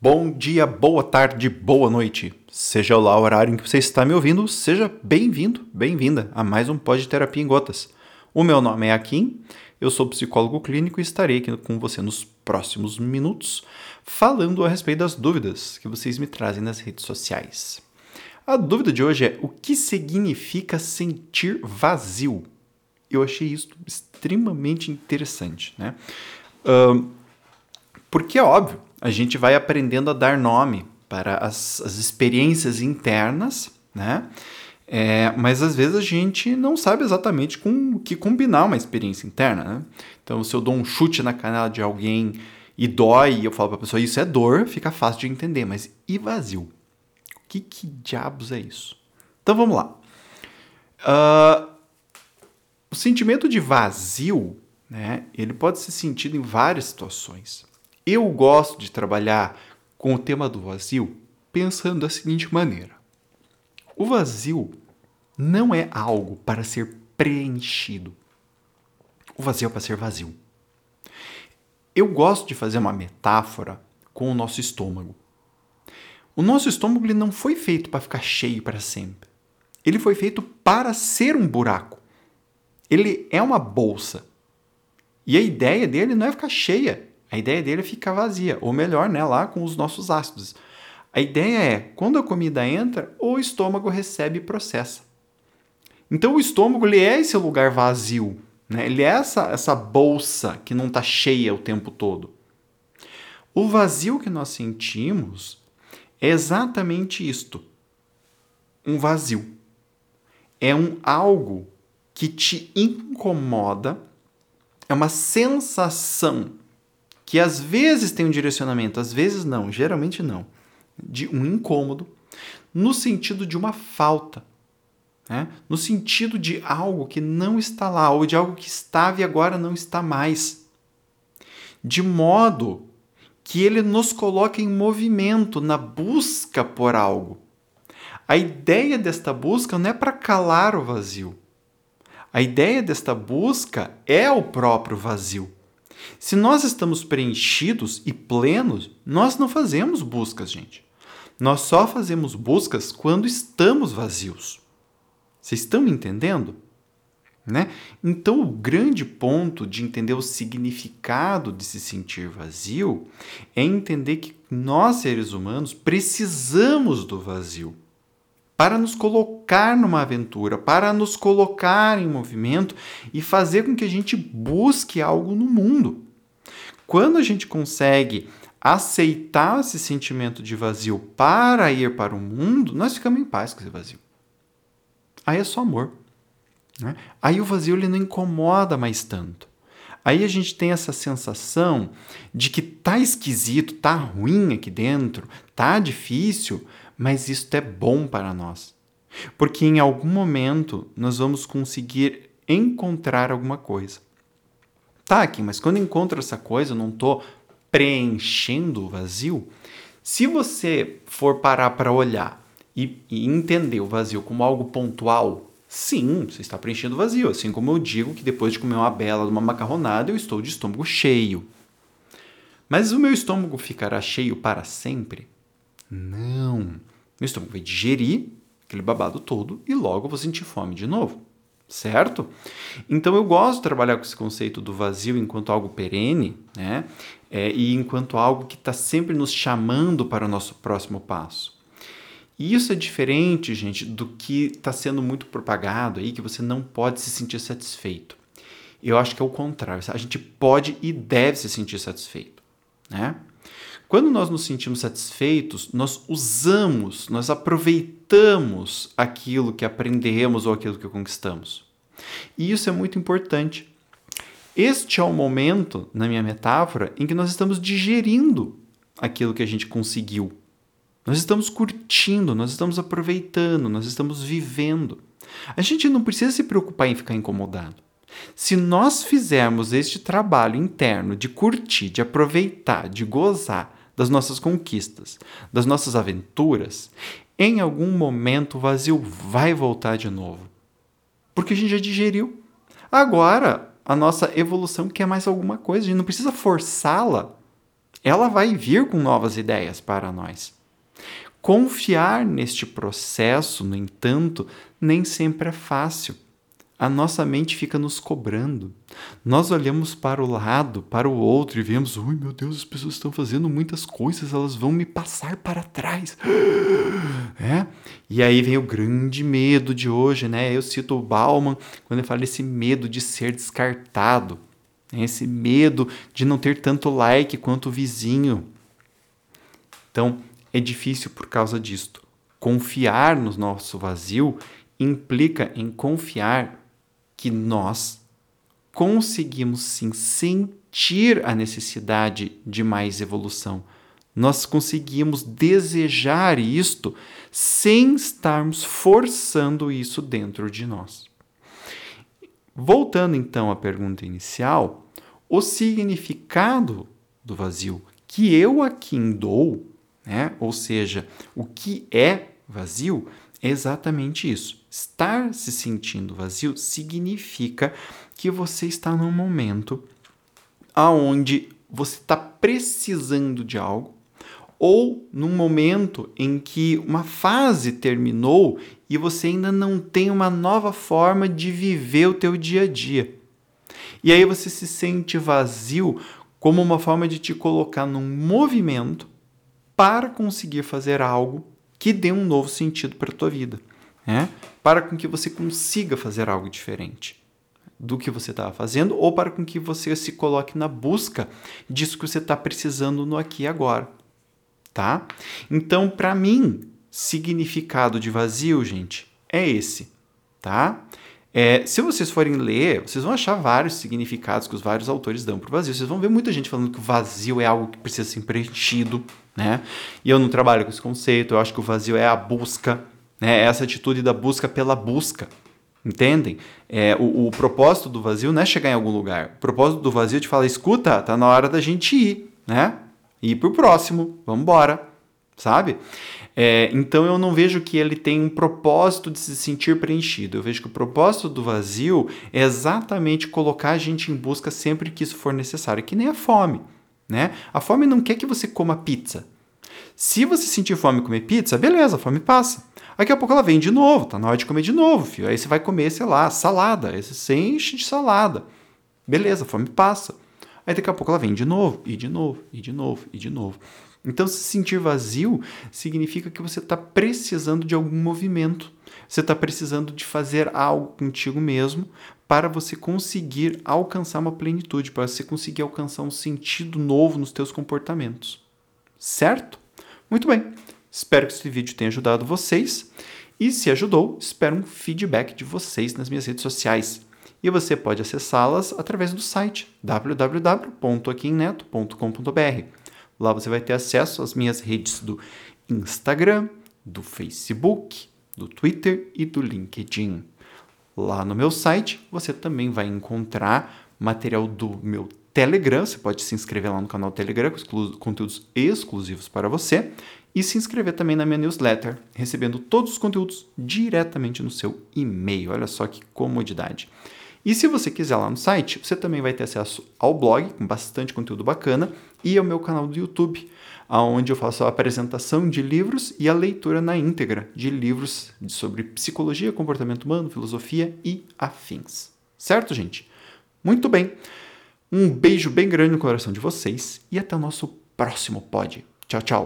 Bom dia, boa tarde, boa noite. Seja lá o horário em que você está me ouvindo, seja bem-vindo, bem-vinda a mais um Pod Terapia em Gotas. O meu nome é Akin, eu sou psicólogo clínico e estarei aqui com você nos próximos minutos falando a respeito das dúvidas que vocês me trazem nas redes sociais. A dúvida de hoje é o que significa sentir vazio? Eu achei isso extremamente interessante, né? Porque é óbvio, a gente vai aprendendo a dar nome para as, as experiências internas, né? É, mas às vezes a gente não sabe exatamente com o que combinar uma experiência interna, né? Então, se eu dou um chute na canela de alguém e dói, e eu falo para a pessoa isso é dor, fica fácil de entender. Mas e vazio? O que, que diabos é isso? Então vamos lá. Uh, o sentimento de vazio, né? Ele pode ser sentido em várias situações. Eu gosto de trabalhar com o tema do vazio pensando da seguinte maneira: o vazio não é algo para ser preenchido. O vazio é para ser vazio. Eu gosto de fazer uma metáfora com o nosso estômago. O nosso estômago ele não foi feito para ficar cheio para sempre. Ele foi feito para ser um buraco. Ele é uma bolsa. E a ideia dele não é ficar cheia, a ideia dele é ficar vazia, ou melhor, né, lá com os nossos ácidos. A ideia é, quando a comida entra, o estômago recebe e processa. Então o estômago ele é esse lugar vazio, né? ele é essa, essa bolsa que não está cheia o tempo todo. O vazio que nós sentimos é exatamente isto: um vazio. É um algo que te incomoda, é uma sensação que às vezes tem um direcionamento, às vezes não, geralmente não, de um incômodo, no sentido de uma falta, né? no sentido de algo que não está lá, ou de algo que estava e agora não está mais. De modo que ele nos coloca em movimento na busca por algo. A ideia desta busca não é para calar o vazio. A ideia desta busca é o próprio vazio. Se nós estamos preenchidos e plenos, nós não fazemos buscas, gente. Nós só fazemos buscas quando estamos vazios. Vocês estão me entendendo? Né? Então, o grande ponto de entender o significado de se sentir vazio é entender que nós, seres humanos, precisamos do vazio para nos colocar numa aventura, para nos colocar em movimento e fazer com que a gente busque algo no mundo. Quando a gente consegue aceitar esse sentimento de vazio para ir para o mundo, nós ficamos em paz com esse vazio. Aí é só amor. Né? Aí o vazio ele não incomoda mais tanto. Aí a gente tem essa sensação de que tá esquisito, tá ruim aqui dentro, tá difícil, mas isto é bom para nós. Porque em algum momento nós vamos conseguir encontrar alguma coisa. Tá, aqui, mas quando encontro essa coisa, eu não estou preenchendo o vazio. Se você for parar para olhar e, e, entender o vazio como algo pontual, sim, você está preenchendo o vazio. Assim como eu digo que depois de comer uma bela uma macarronada, eu estou de estômago cheio. Mas o meu estômago ficará cheio para sempre? Não. Meu estômago vai digerir aquele babado todo e logo vou sentir fome de novo. Certo? Então eu gosto de trabalhar com esse conceito do vazio enquanto algo perene, né? É, e enquanto algo que está sempre nos chamando para o nosso próximo passo. E isso é diferente, gente, do que está sendo muito propagado aí, que você não pode se sentir satisfeito. Eu acho que é o contrário. A gente pode e deve se sentir satisfeito, né? Quando nós nos sentimos satisfeitos, nós usamos, nós aproveitamos aquilo que aprendemos ou aquilo que conquistamos. E isso é muito importante. Este é o momento, na minha metáfora, em que nós estamos digerindo aquilo que a gente conseguiu. Nós estamos curtindo, nós estamos aproveitando, nós estamos vivendo. A gente não precisa se preocupar em ficar incomodado. Se nós fizermos este trabalho interno de curtir, de aproveitar, de gozar, das nossas conquistas, das nossas aventuras, em algum momento o vazio vai voltar de novo. Porque a gente já digeriu. Agora, a nossa evolução quer mais alguma coisa, a gente não precisa forçá-la. ela vai vir com novas ideias para nós. Confiar neste processo, no entanto, nem sempre é fácil. A nossa mente fica nos cobrando. Nós olhamos para o lado, para o outro e vemos: ui, meu Deus, as pessoas estão fazendo muitas coisas, elas vão me passar para trás. É? E aí vem o grande medo de hoje, né? Eu cito o Bauman quando ele fala esse medo de ser descartado, né? esse medo de não ter tanto like quanto o vizinho. Então, é difícil por causa disto. Confiar no nosso vazio implica em confiar que nós conseguimos sim sentir a necessidade de mais evolução. Nós conseguimos desejar isto sem estarmos forçando isso dentro de nós. Voltando então à pergunta inicial, o significado do vazio que eu aqui dou né? Ou seja, o que é vazio é exatamente isso. Estar se sentindo vazio significa que você está num momento aonde você está precisando de algo ou num momento em que uma fase terminou e você ainda não tem uma nova forma de viver o teu dia a dia. E aí você se sente vazio como uma forma de te colocar num movimento para conseguir fazer algo que dê um novo sentido para a tua vida, né? para com que você consiga fazer algo diferente do que você estava fazendo ou para com que você se coloque na busca disso que você está precisando no aqui e agora, tá? Então, para mim, significado de vazio, gente, é esse, tá? É, se vocês forem ler, vocês vão achar vários significados que os vários autores dão para o vazio. Vocês vão ver muita gente falando que o vazio é algo que precisa ser preenchido, né? E eu não trabalho com esse conceito. Eu acho que o vazio é a busca, né? É essa atitude da busca pela busca. Entendem? É, o, o, propósito do vazio não é chegar em algum lugar. O propósito do vazio é te falar: escuta, tá na hora da gente ir, né? Ir pro próximo, vamos embora, sabe? É, então eu não vejo que ele tem um propósito de se sentir preenchido. Eu vejo que o propósito do vazio é exatamente colocar a gente em busca sempre que isso for necessário, que nem a fome. Né? A fome não quer que você coma pizza. Se você sentir fome e comer pizza, beleza, a fome passa. Daqui a pouco ela vem de novo, tá na hora de comer de novo, filho. Aí você vai comer, sei lá, salada. Aí você enche de salada. Beleza, a fome passa. Aí daqui a pouco ela vem de novo, e de novo, e de novo, e de novo. Então, se sentir vazio significa que você está precisando de algum movimento. Você está precisando de fazer algo contigo mesmo para você conseguir alcançar uma plenitude, para você conseguir alcançar um sentido novo nos teus comportamentos. Certo? Muito bem. Espero que esse vídeo tenha ajudado vocês. E se ajudou, espero um feedback de vocês nas minhas redes sociais. E você pode acessá-las através do site www.aquinneto.com.br. Lá você vai ter acesso às minhas redes do Instagram, do Facebook, do Twitter e do LinkedIn. Lá no meu site você também vai encontrar material do meu Telegram. Você pode se inscrever lá no canal Telegram com conteúdos exclusivos para você e se inscrever também na minha newsletter, recebendo todos os conteúdos diretamente no seu e-mail. Olha só que comodidade. E se você quiser lá no site, você também vai ter acesso ao blog com bastante conteúdo bacana e ao meu canal do YouTube, onde eu faço a apresentação de livros e a leitura na íntegra de livros sobre psicologia, comportamento humano, filosofia e afins. Certo, gente? Muito bem. Um beijo bem grande no coração de vocês e até o nosso próximo pod. Tchau, tchau.